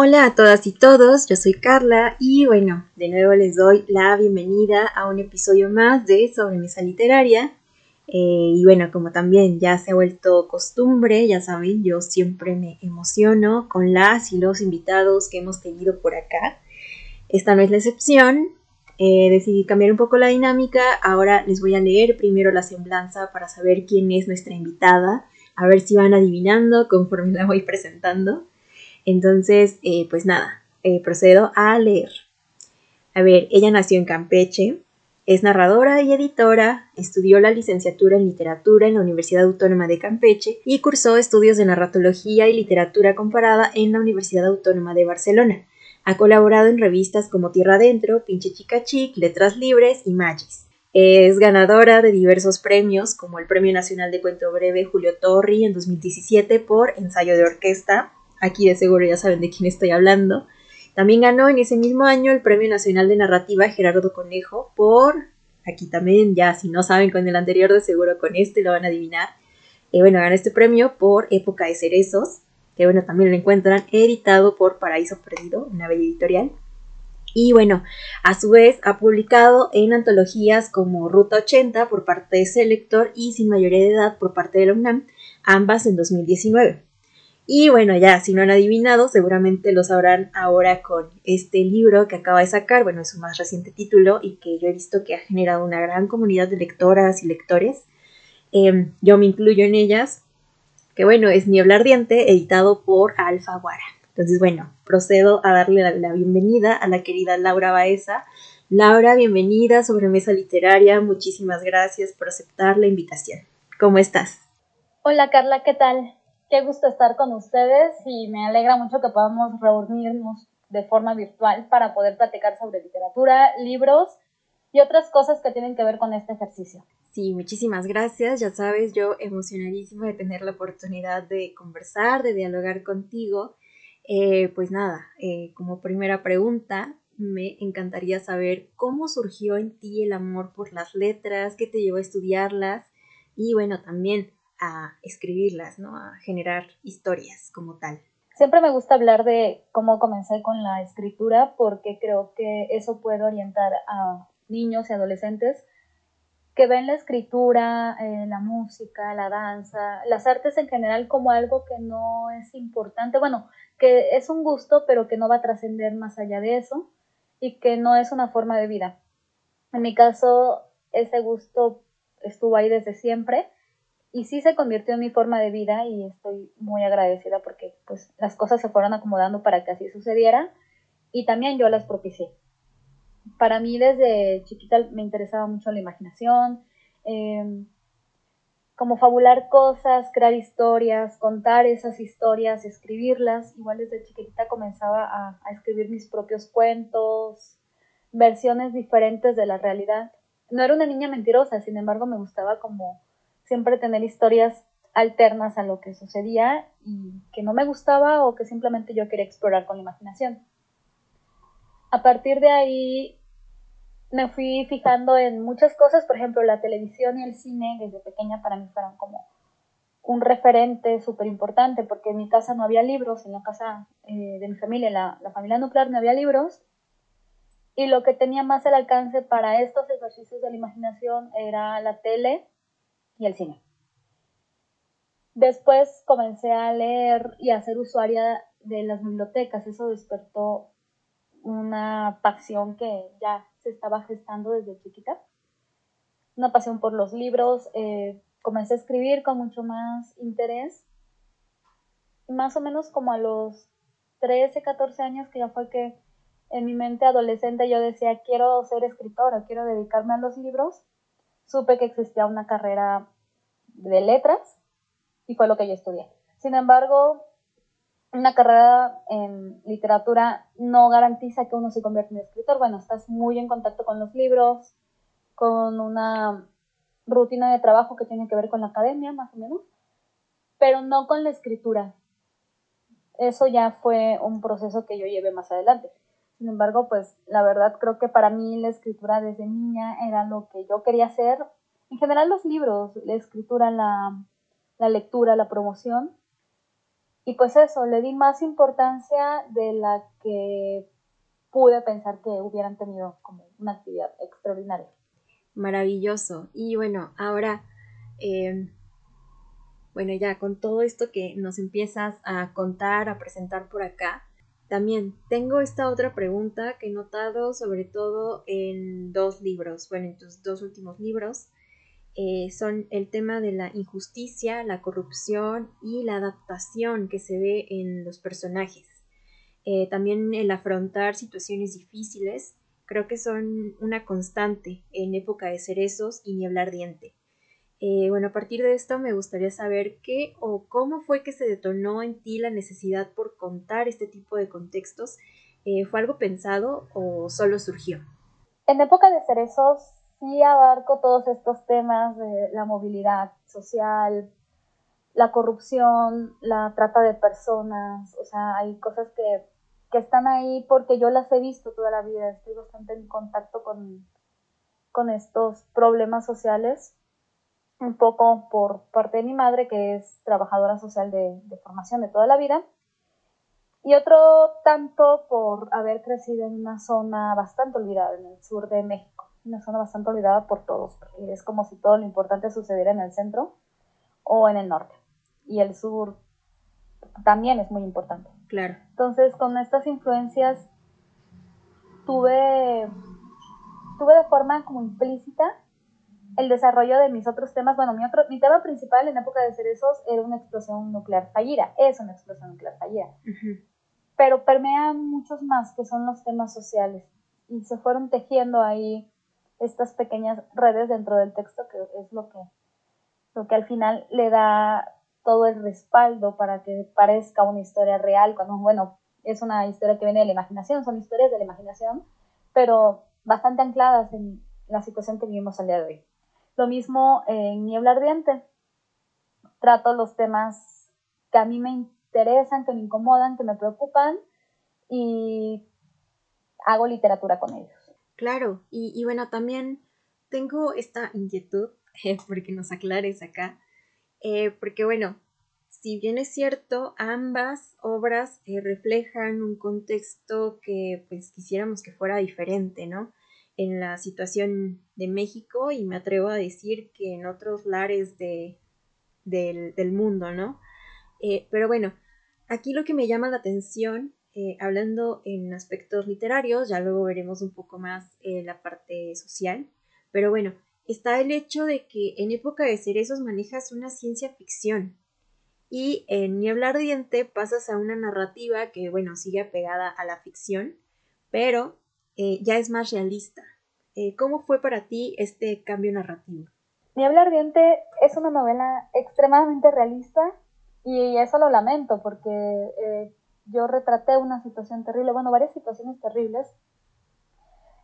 Hola a todas y todos, yo soy Carla y bueno, de nuevo les doy la bienvenida a un episodio más de Sobremesa Literaria. Eh, y bueno, como también ya se ha vuelto costumbre, ya saben, yo siempre me emociono con las y los invitados que hemos tenido por acá. Esta no es la excepción, eh, decidí cambiar un poco la dinámica, ahora les voy a leer primero la semblanza para saber quién es nuestra invitada, a ver si van adivinando conforme la voy presentando. Entonces, eh, pues nada, eh, procedo a leer. A ver, ella nació en Campeche, es narradora y editora, estudió la licenciatura en literatura en la Universidad Autónoma de Campeche y cursó estudios de narratología y literatura comparada en la Universidad Autónoma de Barcelona. Ha colaborado en revistas como Tierra Adentro, Pinche Chica Chic, Letras Libres y Magis. Es ganadora de diversos premios como el Premio Nacional de Cuento Breve Julio Torri en 2017 por Ensayo de Orquesta, Aquí de seguro ya saben de quién estoy hablando. También ganó en ese mismo año el Premio Nacional de Narrativa Gerardo Conejo por, aquí también ya si no saben con el anterior de seguro con este lo van a adivinar. Eh, bueno, ganó este premio por Época de Cerezos, que bueno, también lo encuentran editado por Paraíso Perdido, una bella editorial. Y bueno, a su vez ha publicado en antologías como Ruta 80 por parte de Selector y Sin Mayoría de Edad por parte de la UNAM, ambas en 2019. Y bueno, ya si no han adivinado, seguramente lo sabrán ahora con este libro que acaba de sacar, bueno, es su más reciente título y que yo he visto que ha generado una gran comunidad de lectoras y lectores. Em, yo me incluyo en ellas, que bueno, es Niebla Ardiente, editado por Alfaguara. Entonces, bueno, procedo a darle la, bienvenida a la querida Laura Baeza. Laura, bienvenida sobre Mesa Literaria. Muchísimas gracias por aceptar la invitación. ¿Cómo estás? Hola Carla, ¿qué tal? Qué gusto estar con ustedes y me alegra mucho que podamos reunirnos de forma virtual para poder platicar sobre literatura, libros y otras cosas que tienen que ver con este ejercicio. Sí, muchísimas gracias. Ya sabes, yo emocionadísima de tener la oportunidad de conversar, de dialogar contigo. Eh, pues nada, eh, como primera pregunta, me encantaría saber cómo surgió en ti el amor por las letras, qué te llevó a estudiarlas y bueno, también a escribirlas, ¿no? A generar historias como tal. Siempre me gusta hablar de cómo comencé con la escritura porque creo que eso puede orientar a niños y adolescentes que ven la escritura, eh, la música, la danza, las artes en general como algo que no es importante, bueno, que es un gusto pero que no va a trascender más allá de eso y que no es una forma de vida. En mi caso, ese gusto estuvo ahí desde siempre y sí se convirtió en mi forma de vida y estoy muy agradecida porque pues las cosas se fueron acomodando para que así sucediera y también yo las propicié. Para mí desde chiquita me interesaba mucho la imaginación, em, como fabular cosas, crear historias, contar esas historias, escribirlas. Igual desde chiquitita comenzaba a, a escribir mis propios cuentos, versiones diferentes de la realidad. No era una niña mentirosa, sin embargo me gustaba como siempre tener historias alternas a lo que sucedía y que no me gustaba o que simplemente yo quería explorar con la imaginación. A partir de ahí me fui fijando en muchas cosas, por ejemplo, la televisión y el cine desde pequeña para mí fueron como un referente súper importante porque en mi casa no había libros, en la casa eh, de mi familia, la, la familia nuclear no había libros y lo que tenía más el alcance para estos ejercicios de la imaginación era la tele y el cine. Después comencé a leer y a ser usuaria de las bibliotecas. Eso despertó una pasión que ya se estaba gestando desde chiquita. Una pasión por los libros. Eh, comencé a escribir con mucho más interés. Más o menos como a los 13, 14 años, que ya fue que en mi mente adolescente yo decía, quiero ser escritora, quiero dedicarme a los libros supe que existía una carrera de letras y fue lo que yo estudié. Sin embargo, una carrera en literatura no garantiza que uno se convierta en escritor. Bueno, estás muy en contacto con los libros, con una rutina de trabajo que tiene que ver con la academia, más o menos, pero no con la escritura. Eso ya fue un proceso que yo llevé más adelante. Sin embargo, pues la verdad creo que para mí la escritura desde niña era lo que yo quería hacer. En general los libros, la escritura, la, lectura, la promoción. y pues eso, le di más importancia de la que pude pensar que hubieran tenido como una actividad extraordinaria. Maravilloso. Y bueno, ahora, eh, bueno, ya con todo esto que nos empiezas a contar, a presentar por acá, también tengo esta otra pregunta que he notado sobre todo en dos libros, bueno, en tus dos últimos libros, eh, son el tema de la injusticia, la corrupción y la adaptación que se ve en los personajes. Eh, también el afrontar situaciones difíciles, creo que son una constante en época de cerezos y niebla ardiente. Eh, bueno, a partir de esto me gustaría saber qué o cómo fue que se detonó en ti la necesidad por contar este tipo de contextos. Eh, ¿Fue algo pensado o solo surgió? En época de cerezos sí abarco todos estos temas de la movilidad social, la corrupción, la trata de personas, o sea, hay cosas que, que están ahí porque yo las he visto toda la vida, estoy bastante en contacto con, con estos problemas sociales un poco por parte de mi madre, que es trabajadora social de, formación de toda la vida, y otro tanto por haber crecido en una zona bastante olvidada, en el sur de México, una zona bastante olvidada por todos, es como si todo lo importante sucediera en el centro o en el norte, y el sur también es muy importante. Claro. Entonces, con estas influencias tuve, tuve de forma como implícita el desarrollo de mis otros temas. Bueno, mi, otro, mi tema principal en época de cerezos era una explosión nuclear fallida, es una explosión nuclear fallida. Pero permea muchos más, que son los temas sociales. Y se fueron tejiendo ahí estas pequeñas redes dentro del texto, que es lo que, lo que al final le da todo el respaldo para que parezca una historia real, cuando, bueno, es una historia que viene de la imaginación, son historias de la imaginación, pero bastante ancladas en la situación que vivimos al día de hoy. Lo mismo en Niebla Ardiente. Trato los temas que a mí me interesan, que me incomodan, que me preocupan y hago literatura con ellos. Claro, y, bueno, también tengo esta inquietud, porque nos aclares acá, eh, porque bueno, si bien es cierto, ambas obras eh, reflejan un contexto que pues quisiéramos que fuera diferente, ¿no? En la situación de México y me atrevo a decir que en otros lares de, del, mundo, ¿no? Eh, pero bueno, aquí lo que me llama la atención, eh, hablando en aspectos literarios, ya luego veremos un poco más eh, la parte social, pero bueno, está el hecho de que en época de cerezos manejas una ciencia ficción y en Niebla Ardiente pasas a una narrativa que, bueno, sigue apegada a la ficción, pero eh, ya es más realista. Eh, ¿Cómo fue para ti este cambio narrativo? Niebla Ardiente es una novela extremadamente realista y eso lo lamento porque eh, yo retraté una situación terrible, bueno, varias situaciones terribles.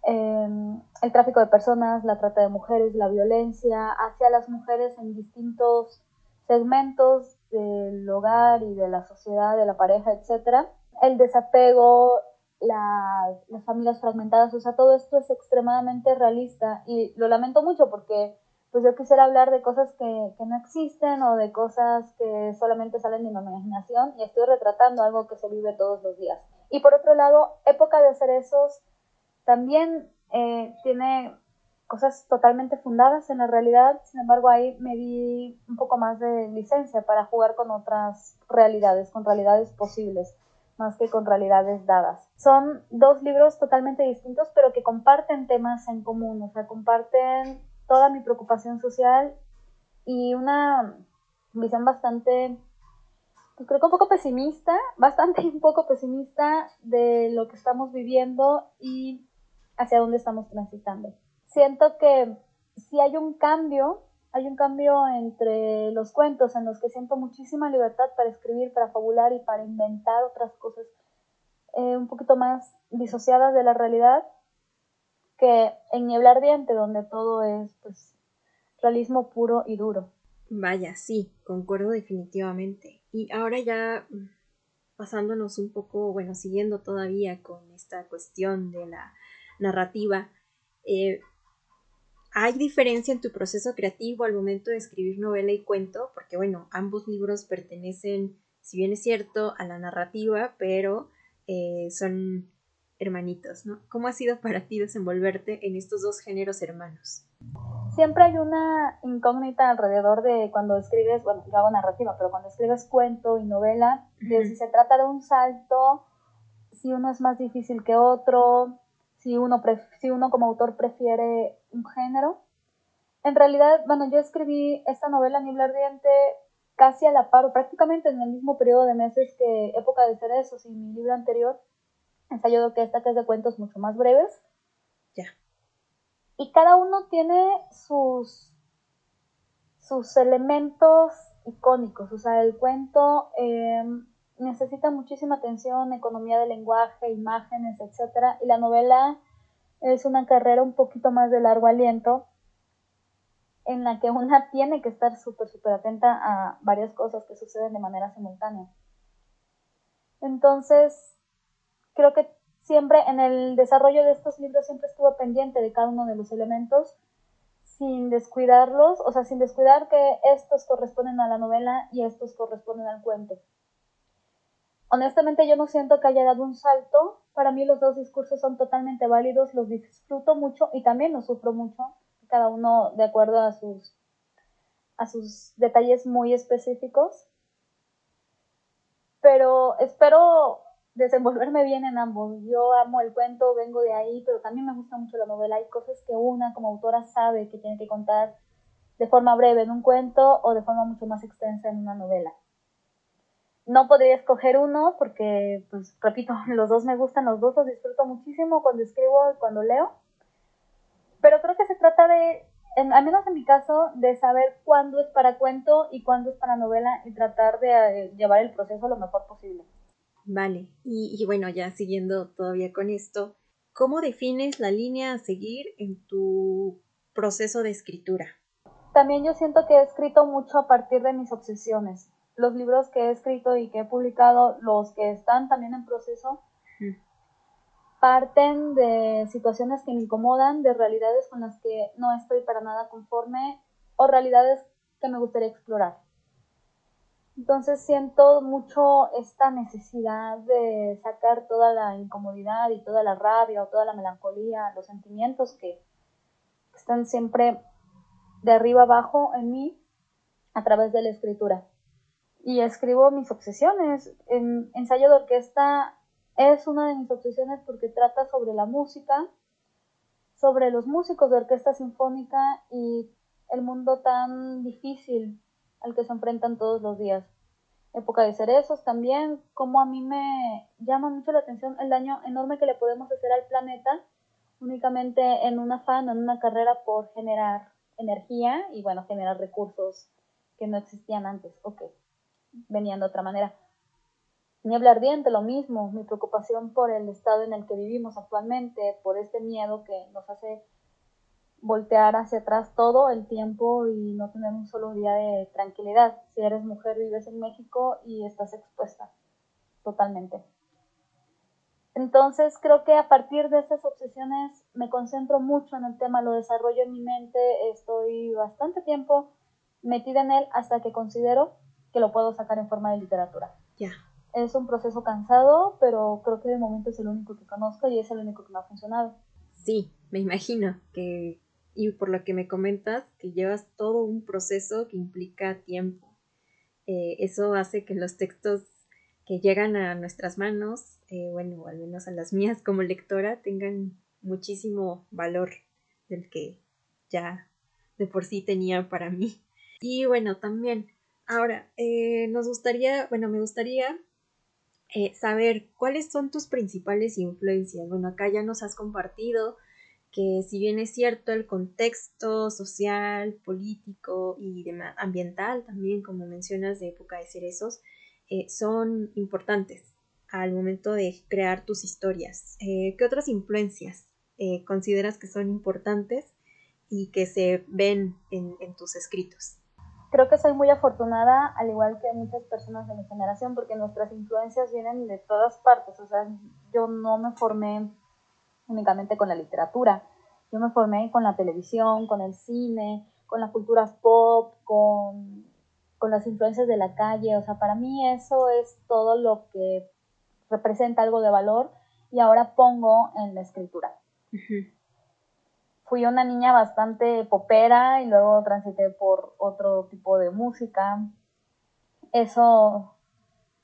Em, el tráfico de personas, la trata de mujeres, la violencia hacia las mujeres en distintos segmentos del hogar y de la sociedad, de la pareja, etc. El desapego, las familias fragmentadas, o sea, todo esto es extremadamente realista y lo lamento mucho porque pues yo quisiera hablar de cosas que, que, no existen o de cosas que solamente salen de mi imaginación y estoy retratando algo que se vive todos los días. Y por otro lado, Época de Cerezos también eh, tiene cosas totalmente fundadas en la realidad, sin embargo ahí me di un poco más de licencia para jugar con otras realidades, con realidades posibles más que con realidades dadas. Son dos libros totalmente distintos, pero que comparten temas en común, o sea, comparten toda mi preocupación social y una visión bastante, pues creo que un poco pesimista, bastante un poco pesimista de lo que estamos viviendo y hacia dónde estamos transitando. Siento que si hay un cambio hay un cambio entre los cuentos en los que siento muchísima libertad para escribir, para fabular y para inventar otras cosas eh, un poquito más disociadas de la realidad que en Niebla Ardiente, donde todo es pues, realismo puro y duro. Vaya, sí, concuerdo definitivamente. Y ahora ya mm, pasándonos un poco, bueno, siguiendo todavía con esta cuestión de la narrativa, eh, ¿Hay diferencia en tu proceso creativo al momento de escribir novela y cuento? Porque bueno, ambos libros pertenecen si bien es cierto, a la narrativa, pero eh, son hermanitos, ¿no? ¿Cómo ha sido para ti desenvolverte en estos dos géneros hermanos? Siempre hay una incógnita alrededor de cuando escribes, bueno, yo hago narrativa, pero cuando escribes cuento y novela, de si se trata de un salto, si uno es más difícil que otro, si uno, si uno como autor prefiere un género. En realidad, bueno, yo escribí esta novela Niebla Ardiente casi a la par, prácticamente en el mismo periodo de meses que Época de Cerezos y mi libro anterior, ensayo de esta que es de cuentos mucho más breves. Ya. Y cada uno tiene sus, sus elementos icónicos. O sea, el cuento em, necesita muchísima atención, economía de lenguaje, imágenes, etc. Y la novela es una carrera un poquito más de largo aliento en la que una tiene que estar súper, súper atenta a varias cosas que suceden de manera simultánea. Entonces, creo que siempre en el desarrollo de estos libros siempre estuvo pendiente de cada uno de los elementos sin descuidarlos, o sea, sin descuidar que estos corresponden a la novela y estos corresponden al cuento. Honestamente yo no siento que haya dado un salto, para mí los dos discursos son totalmente válidos, los disfruto mucho y también los sufro mucho, cada uno de acuerdo a sus, a sus detalles muy específicos. Pero espero desenvolverme bien en ambos. Yo amo el cuento, vengo de ahí, pero también me gusta mucho la novela. Hay cosas que una como autora sabe que tiene que contar de forma breve en un cuento o de forma mucho más extensa en una novela. No podría escoger uno porque, pues, repito, los dos me gustan, los dos los disfruto muchísimo cuando escribo y cuando leo. Pero creo que se trata de, al menos en mi caso, de saber cuándo es para cuento y cuándo es para novela y tratar de eh, llevar el proceso lo mejor posible. Vale, y, bueno, ya siguiendo todavía con esto, ¿cómo defines la línea a seguir en tu proceso de escritura? También yo siento que he escrito mucho a partir de mis obsesiones. Los libros que he escrito y que he publicado, los que están también en proceso, parten de situaciones que me incomodan, de realidades con las que no estoy para nada conforme o realidades que me gustaría explorar. Entonces siento mucho esta necesidad de sacar toda la incomodidad y toda la rabia o toda la melancolía, los sentimientos que están siempre de arriba abajo en mí a través de la escritura. Y escribo mis obsesiones. En ensayo de orquesta es una de mis obsesiones porque trata sobre la música, sobre los músicos de orquesta sinfónica y el mundo tan difícil al que se enfrentan todos los días. Época de cerezos también, como a mí me llama mucho la atención el daño enorme que le podemos hacer al planeta únicamente en un afán, en una carrera por generar energía y bueno, generar recursos que no existían antes o que venían de otra manera. Niebla ardiente, lo mismo, mi preocupación por el estado en el que vivimos actualmente, por este miedo que nos hace voltear hacia atrás todo el tiempo y no tener un solo día de tranquilidad. Si eres mujer, vives en México y estás expuesta totalmente. Entonces creo que a partir de estas obsesiones me concentro mucho en el tema, lo desarrollo en mi mente, estoy bastante tiempo metida en él hasta que considero que lo puedo sacar en forma de literatura. Ya. Es un proceso cansado, pero creo que de momento es el único que conozco y es el único que me ha funcionado. Sí, me imagino que y por lo que me comentas, que llevas todo un proceso que implica tiempo. Eh, eso hace que los textos que llegan a nuestras manos, eh, bueno, al menos a las mías como lectora, tengan muchísimo valor del que ya de por sí tenía para mí. Y bueno, también, ahora, eh, nos gustaría, bueno, me gustaría saber cuáles son tus principales influencias. Bueno, acá ya nos has compartido que si bien es cierto el contexto social, político y ambiental también, como mencionas, de época de cerezos, eh, son importantes al momento de crear tus historias. Eh, ¿Qué otras influencias eh, consideras que son importantes y que se ven en, en tus escritos? Creo que soy muy afortunada, al igual que muchas personas de mi generación, porque nuestras influencias vienen de todas partes. O sea, yo no me formé únicamente con la literatura. Yo me formé con la televisión, con el cine, con las culturas pop, con, con las influencias de la calle, o sea, para mí eso es todo lo que representa algo de valor y ahora pongo en la escritura. Fui una niña bastante popera y luego transité por otro tipo de música. Eso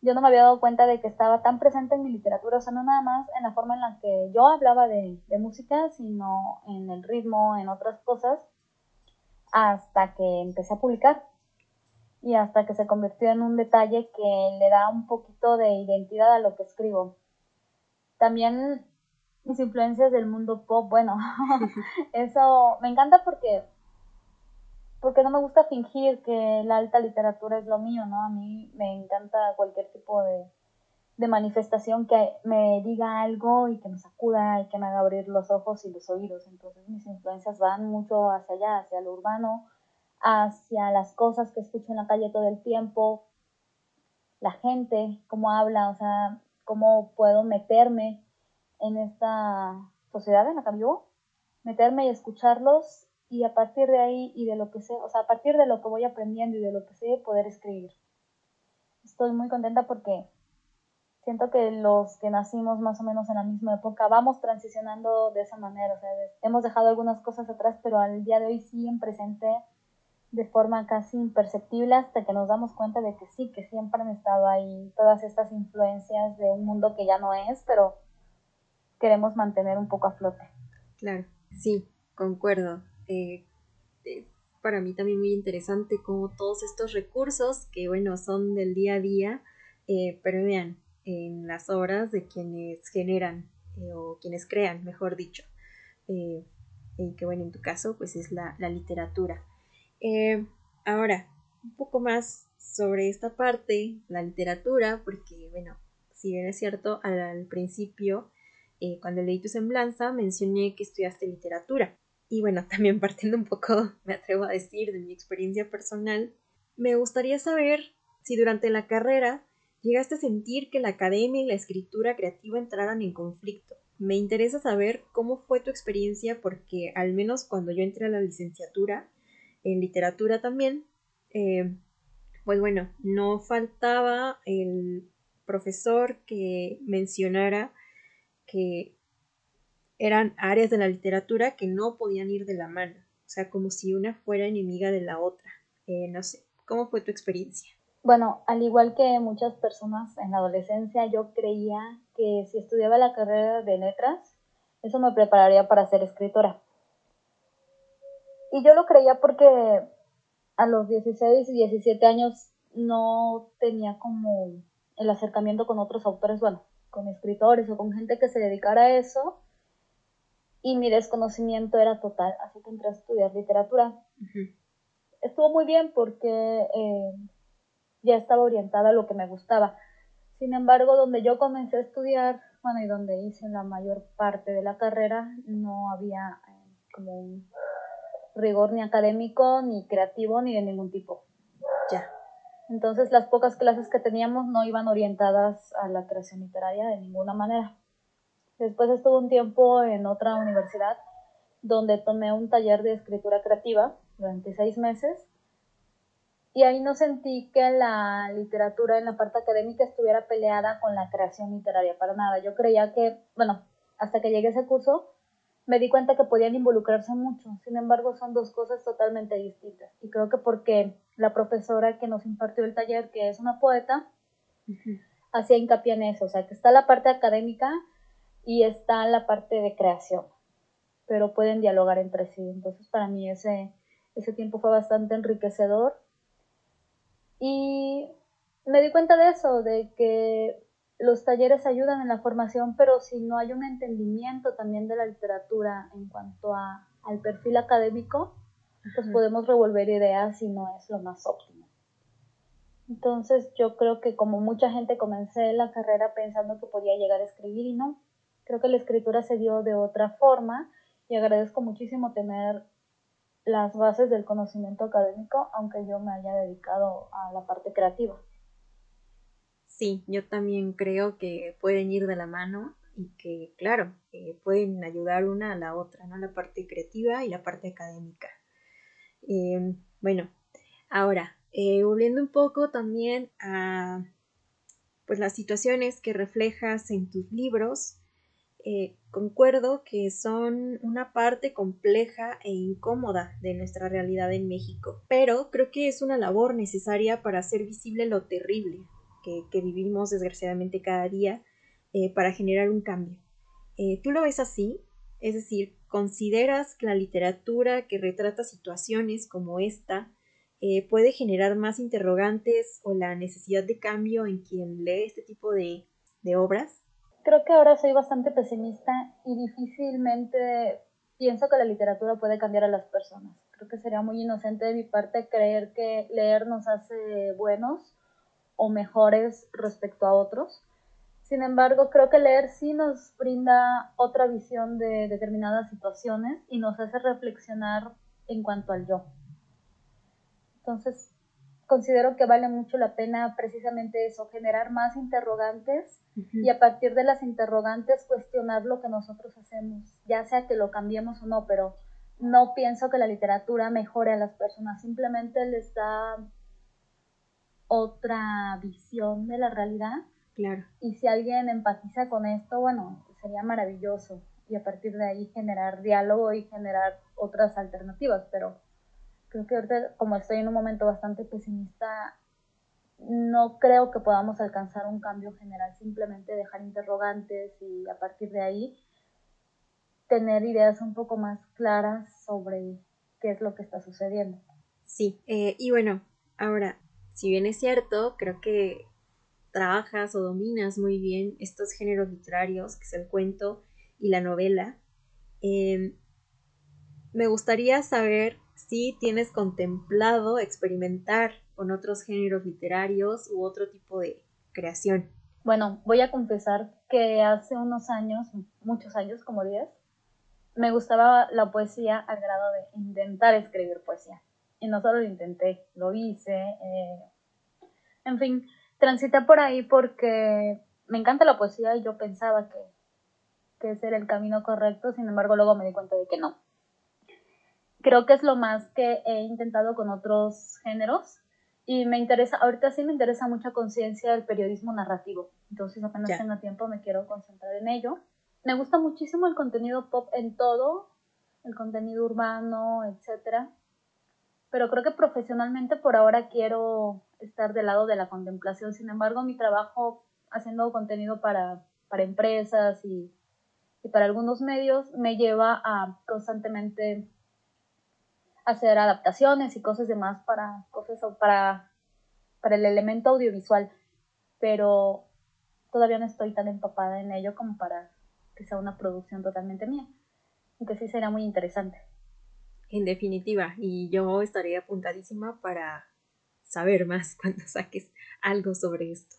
yo no me había dado cuenta de que estaba tan presente en mi literatura, o sea, no nada más en la forma en la que yo hablaba de, de música, sino en el ritmo, en otras cosas, hasta que empecé a publicar y hasta que se convirtió en un detalle que le da un poquito de identidad a lo que escribo. También mis influencias del mundo pop, bueno, eso me encanta porque porque no me gusta fingir que la alta literatura es lo mío, ¿no? A mí me encanta cualquier tipo de, de manifestación que me diga algo y que me sacuda y que me haga abrir los ojos y los oídos. Entonces mis influencias van mucho hacia allá, hacia lo urbano, hacia las cosas que escucho en la calle todo el tiempo, la gente, cómo habla, o sea, cómo puedo meterme en esta sociedad en la que vivo, meterme y escucharlos y a partir de ahí y de lo que sé, o sea, a partir de lo que voy aprendiendo y de lo que sé, poder escribir. Estoy muy contenta porque siento que los que nacimos más o menos en la misma época vamos transicionando de esa manera, o sea, hemos dejado algunas cosas atrás, pero al día de hoy siguen presente de forma casi imperceptible hasta que nos damos cuenta de que sí, que siempre han estado ahí todas estas influencias de un mundo que ya no es, pero queremos mantener un poco a flote. Claro, sí, concuerdo. Eh, para mí también muy interesante como todos estos recursos que, bueno, son del día a día, eh, vean en las obras de quienes generan eh, o quienes crean, mejor dicho. Eh, y que, bueno, en tu caso, pues es la, literatura. ahora, un poco más sobre esta parte, la literatura, porque, bueno, si bien es cierto, al principio, cuando leí tu semblanza, mencioné que estudiaste literatura. Y bueno, también partiendo un poco, me atrevo a decir, de mi experiencia personal, me gustaría saber si durante la carrera llegaste a sentir que la academia y la escritura creativa entraran en conflicto. Me interesa saber cómo fue tu experiencia porque al menos cuando yo entré a la licenciatura, en literatura también, eh, pues bueno, no faltaba el profesor que mencionara que eran áreas de la literatura que no podían ir de la mano, o sea, como si una fuera enemiga de la otra. Eh, no sé, ¿cómo fue tu experiencia? Bueno, al igual que muchas personas en la adolescencia, yo creía que si estudiaba la carrera de letras, eso me prepararía para ser escritora. Y yo lo creía porque a los 16 y 17 años no tenía como el acercamiento con otros autores, bueno, con escritores o con gente que se dedicara a eso y mi desconocimiento era total, así que entré a estudiar literatura. Estuvo muy bien porque eh, ya estaba orientada a lo que me gustaba. Sin embargo, donde yo comencé a estudiar, bueno, y donde hice la mayor parte de la carrera, no había eh, como un rigor ni académico, ni creativo, ni de ningún tipo. Ya. Entonces, las pocas clases que teníamos no iban orientadas a la creación literaria de ninguna manera. Después estuve un tiempo en otra universidad donde tomé un taller de escritura creativa durante seis meses y ahí no sentí que la literatura en la parte académica estuviera peleada con la creación literaria para nada. Yo creía que, bueno, hasta que llegué a ese curso me di cuenta que podían involucrarse mucho. Sin embargo, son dos cosas totalmente distintas. Y creo que porque la profesora que nos impartió el taller, que es una poeta, hacía hincapié en eso. O sea, que está la parte académica y está la parte de creación, pero pueden dialogar entre sí. Entonces para mí ese, ese tiempo fue bastante enriquecedor y me di cuenta de eso, de que los talleres ayudan en la formación, pero si no hay un entendimiento también de la literatura en cuanto a, al perfil académico, pues podemos revolver ideas y no es lo más óptimo. Entonces yo creo que como mucha gente comencé la carrera pensando que podía llegar a escribir y no, Creo que la escritura se dio de otra forma y agradezco muchísimo tener las bases del conocimiento académico, aunque yo me haya dedicado a la parte creativa. Sí, yo también creo que pueden ir de la mano y que, claro, pueden ayudar una a la otra, ¿no? La parte creativa y la parte académica. Em, bueno, ahora, Eh, volviendo un poco también a pues, las situaciones que reflejas en tus libros, eh, concuerdo que son una parte compleja e incómoda de nuestra realidad en México, pero creo que es una labor necesaria para hacer visible lo terrible que, vivimos desgraciadamente cada día eh, para generar un cambio. ¿Tú lo ves así? Es decir, ¿consideras que la literatura que retrata situaciones como esta puede generar más interrogantes o la necesidad de cambio en quien lee este tipo de obras? creo que ahora soy bastante pesimista y difícilmente pienso que la literatura puede cambiar a las personas. Creo que sería muy inocente de mi parte creer que leer nos hace buenos o mejores respecto a otros. Sin embargo, creo que leer sí nos brinda otra visión de determinadas situaciones y nos hace reflexionar en cuanto al yo. Entonces, considero que vale mucho la pena precisamente eso, generar más interrogantes y a partir de las interrogantes cuestionar lo que nosotros hacemos, ya sea que lo cambiemos o no, pero no pienso que la literatura mejore a las personas, simplemente les da otra visión de la realidad. Claro. Y si alguien empatiza con esto, bueno, sería maravilloso y a partir de ahí generar diálogo y generar otras alternativas, pero creo que ahorita, como estoy en un momento bastante pesimista, no creo que podamos alcanzar un cambio general, simplemente dejar interrogantes y a partir de ahí tener ideas un poco más claras sobre qué es lo que está sucediendo. Sí, eh, y bueno, ahora, si bien es cierto, creo que trabajas o dominas muy bien estos géneros literarios, que es el cuento y la novela, eh, me gustaría saber si tienes contemplado experimentar con otros géneros literarios u otro tipo de creación. Bueno, voy a confesar que hace unos años, muchos años, como 10, me gustaba la poesía al grado de intentar escribir poesía. Y no solo lo intenté, lo hice. Eh, en fin, transité por ahí porque me encanta la poesía y yo pensaba que, que ese era el camino correcto, sin embargo luego me di cuenta de que no. Creo que es lo más que he intentado con otros géneros y me interesa, ahorita sí me interesa mucha conciencia del periodismo narrativo, entonces apenas tengo tiempo me quiero concentrar en ello. Me gusta muchísimo el contenido pop en todo, el contenido urbano, etcétera, pero creo que profesionalmente por ahora quiero estar del lado de la contemplación, sin embargo mi trabajo haciendo contenido para, para empresas y, y para algunos medios me lleva a constantemente hacer adaptaciones y cosas demás para cosas para, para el elemento audiovisual, pero todavía no estoy tan empapada en ello como para que sea una producción totalmente mía, aunque sí será muy interesante. En definitiva, y yo estaré apuntadísima para saber más cuando saques algo sobre esto.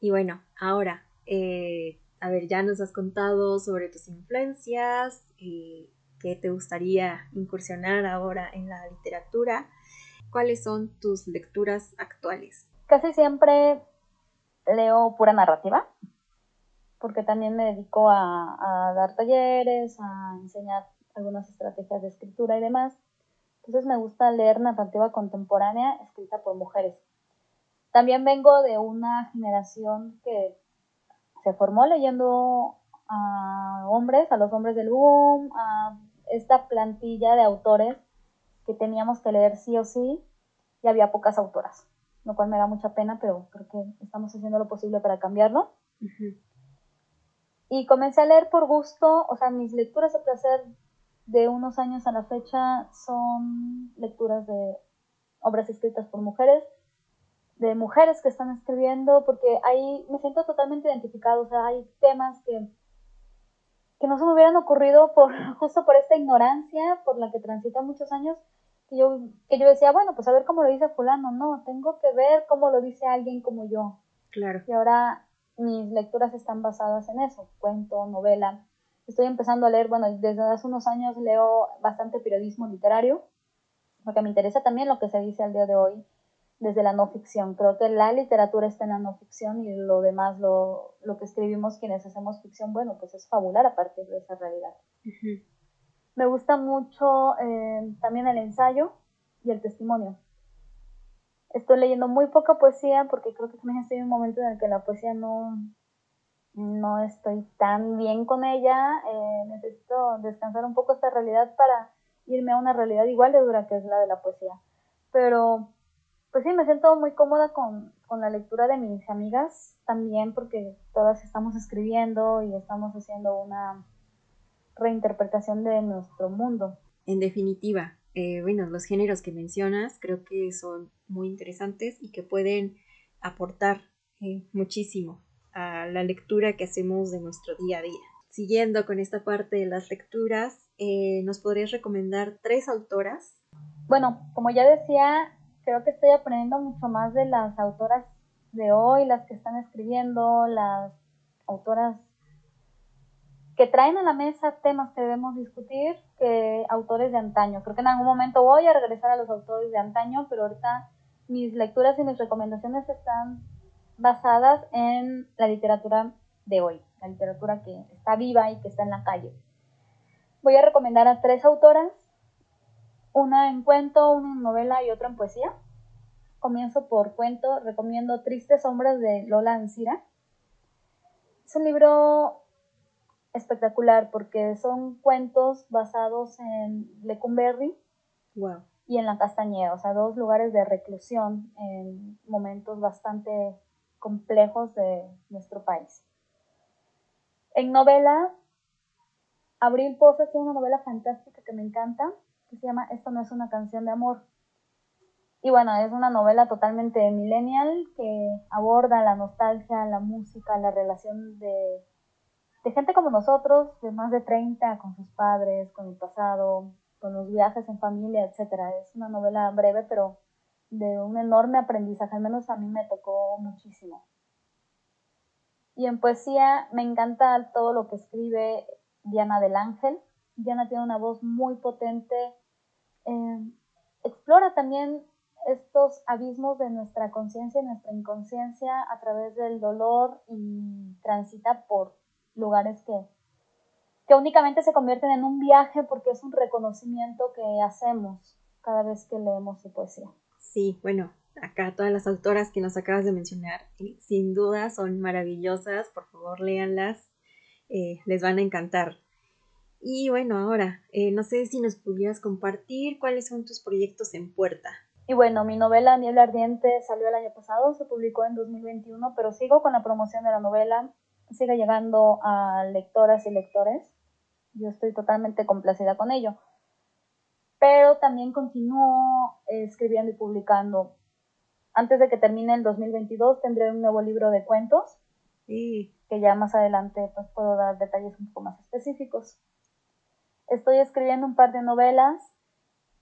Y bueno, ahora, eh, a ver, ya nos has contado sobre tus influencias, y que te gustaría incursionar ahora en la literatura. ¿Cuáles son tus lecturas actuales? Casi siempre leo pura narrativa, porque también me dedico a, dar talleres, a enseñar algunas estrategias de escritura y demás. Entonces me gusta leer narrativa contemporánea escrita por mujeres. También vengo de una generación que se formó leyendo a hombres, a los hombres del boom, a esta plantilla de autores que teníamos que leer sí o sí y había pocas autoras, lo cual me da mucha pena, pero creo que estamos haciendo lo posible para cambiarlo. Y comencé a leer por gusto, o sea, mis lecturas de placer de unos años a la fecha son lecturas de obras escritas por mujeres, de mujeres que están escribiendo, porque ahí me siento totalmente identificado, o sea, hay temas que que no se me hubieran ocurrido por justo por esta ignorancia por la que transita muchos años que yo que yo decía bueno pues a ver cómo lo dice fulano no tengo que ver cómo lo dice alguien como yo. Claro. Y ahora mis lecturas están basadas en eso cuento novela estoy empezando a leer bueno desde hace unos años leo bastante periodismo literario porque me interesa también lo que se dice al día de hoy desde la no ficción. Creo que la literatura está en la no ficción y lo demás, lo, lo que escribimos quienes hacemos ficción, bueno, pues es fabular a partir de esa realidad. Me gusta mucho eh, también el ensayo y el testimonio. Estoy leyendo muy poca poesía porque creo que también estoy en un momento en el que la poesía no, no estoy tan bien con ella. Eh, necesito descansar un poco esta realidad para irme a una realidad igual de dura que es la de la poesía. Pero, pues sí, me siento muy cómoda con, con la lectura de mis amigas también porque todas estamos escribiendo y estamos haciendo una reinterpretación de nuestro mundo. En definitiva, eh, bueno, los géneros que mencionas creo que son muy interesantes y que pueden aportar eh, muchísimo a la lectura que hacemos de nuestro día a día. Siguiendo con esta parte de las lecturas, eh, ¿nos podrías recomendar tres autoras? Bueno, como ya decía, creo que estoy aprendiendo mucho más de las autoras de hoy, las que están escribiendo, las autoras que traen a la mesa temas que debemos discutir que autores de antaño. Creo que en algún momento voy a regresar a los autores de antaño, pero ahorita mis lecturas y mis recomendaciones están basadas en la literatura de hoy, la literatura que está viva y que está en la calle. Voy a recomendar a tres autoras, una en cuento, una en novela y otra en poesía. Comienzo por cuento, recomiendo Tristes Sombras de Lola Ancira. Es un libro espectacular porque son cuentos basados en Lecumberri y en la Castañeda, o sea, dos lugares de reclusión en momentos bastante complejos de nuestro país. En novela, Abril Poza tiene una novela fantástica que me encanta, que se llama Esto no es una canción de amor. Y bueno, es una novela totalmente millennial que aborda la nostalgia, la música, la relación de de gente como nosotros, de más de 30, con sus padres, con el pasado, con los viajes en familia, etc. Es una novela breve, pero de un enorme aprendizaje, al menos a mí me tocó muchísimo. Y en poesía me encanta todo lo que escribe Diana del Ángel. Diana tiene una voz muy potente. Eh, explora también estos abismos de nuestra conciencia y nuestra inconsciencia a través del dolor y transita por lugares que, que únicamente se convierten en un viaje porque es un reconocimiento que hacemos cada vez que leemos su poesía. Sí, bueno, acá todas las autoras que nos acabas de mencionar, eh, sin duda son maravillosas, por favor léanlas, eh, les van a encantar. Y bueno, ahora, eh, no sé si nos pudieras compartir cuáles son tus proyectos en puerta. Y bueno, mi novela Niebla Ardiente salió el año pasado, se publicó en 2021, pero sigo con la promoción de la novela siga llegando a lectoras y lectores. Yo estoy totalmente complacida con ello. Pero también continúo escribiendo y publicando. Antes de que termine el 2022 tendré un nuevo libro de cuentos. y Que ya más adelante pues, puedo dar detalles un poco más específicos. Estoy escribiendo un par de novelas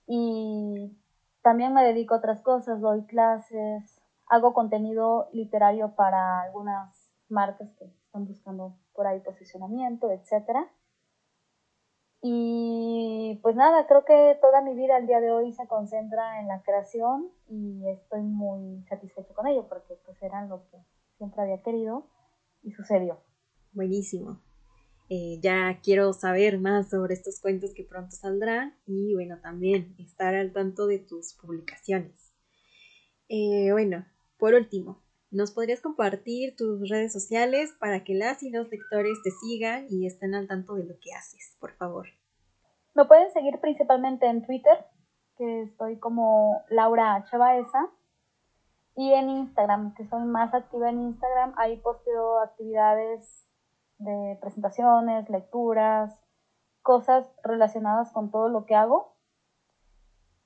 y también me dedico a otras cosas. Doy clases, hago contenido literario para algunas marcas que están buscando por ahí posicionamiento, etcétera. Y pues nada, creo que toda mi vida al día de hoy se concentra en la creación y estoy muy satisfecho con ello porque pues era lo que siempre había querido y sucedió. Buenísimo. Eh, ya quiero saber más sobre estos cuentos que pronto saldrán y bueno, también estar al tanto de tus publicaciones. Eh, bueno, por último, ¿Nos podrías compartir tus redes sociales para que las y los lectores te sigan y estén al tanto de lo que haces, por favor? Me pueden seguir principalmente en Twitter, que estoy como Laura H. Baeza, y en Instagram, que soy más activa en Instagram. Ahí posteo actividades de presentaciones, lecturas, cosas relacionadas con todo lo que hago.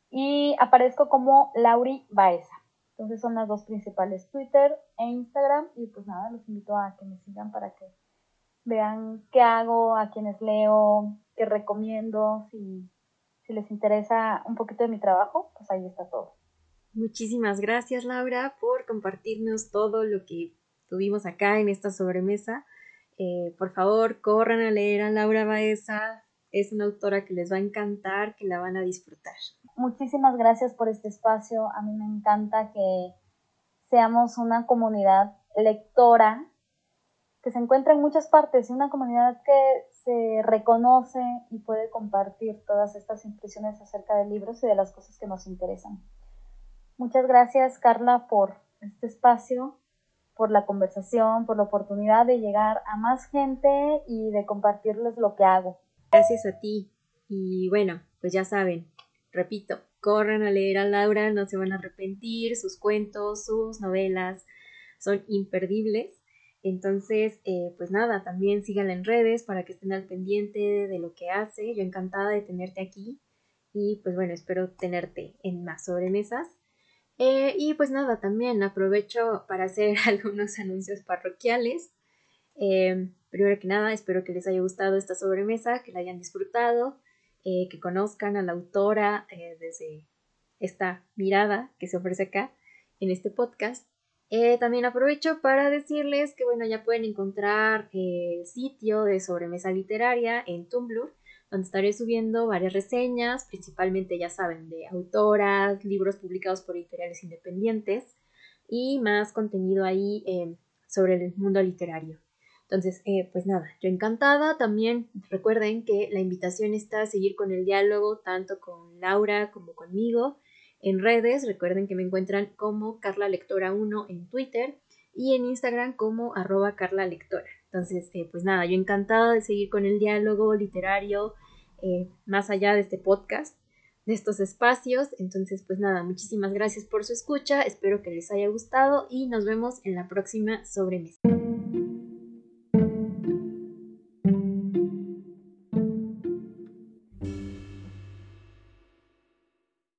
Y aparezco como Lauri Baeza. Entonces son las dos principales, Twitter e Instagram. Y pues nada, los invito a que me sigan para que vean qué hago, a quienes leo, qué recomiendo. Si, si les interesa un poquito de mi trabajo, pues ahí está todo. Muchísimas gracias Laura por compartirnos todo lo que tuvimos acá en esta sobremesa. Eh, por favor, corran a leer a Laura Baeza. Es una autora que les va a encantar, que la van a disfrutar. Muchísimas gracias por este espacio. A mí me encanta que seamos una comunidad lectora que se encuentra en muchas partes y una comunidad que se reconoce y puede compartir todas estas impresiones acerca de libros y de las cosas que nos interesan. Muchas gracias, Carla, por este espacio, por la conversación, por la oportunidad de llegar a más gente y de compartirles lo que hago. Gracias a ti. Y bueno, pues ya saben, repito, corran a leer a Laura, no se van a arrepentir, sus cuentos, sus novelas son imperdibles. Entonces, eh, pues nada, también síganla en redes para que estén al pendiente de lo que hace. Yo encantada de tenerte aquí y pues bueno, espero tenerte en más sobremesas. Eh, y pues nada, también aprovecho para hacer algunos anuncios parroquiales. Eh, primero que nada, espero que les haya gustado esta sobremesa, que la hayan disfrutado, que conozcan a la autora desde esta mirada que se ofrece acá en este podcast. Eh, también aprovecho para decirles que bueno, ya pueden encontrar el sitio de sobremesa literaria en Tumblr, donde estaré subiendo varias reseñas, principalmente ya saben, de autoras, libros publicados por editoriales independientes y más contenido ahí eh, sobre el mundo literario. Entonces, eh, pues nada, yo encantada. También recuerden que la invitación está a seguir con el diálogo tanto con Laura como conmigo en redes. Recuerden que me encuentran como Carla Lectora 1 en Twitter y en Instagram como arroba Carla Lectora. Entonces, eh, pues nada, yo encantada de seguir con el diálogo literario eh, más allá de este podcast, de estos espacios. Entonces, pues nada, muchísimas gracias por su escucha, espero que les haya gustado y nos vemos en la próxima sobremesa.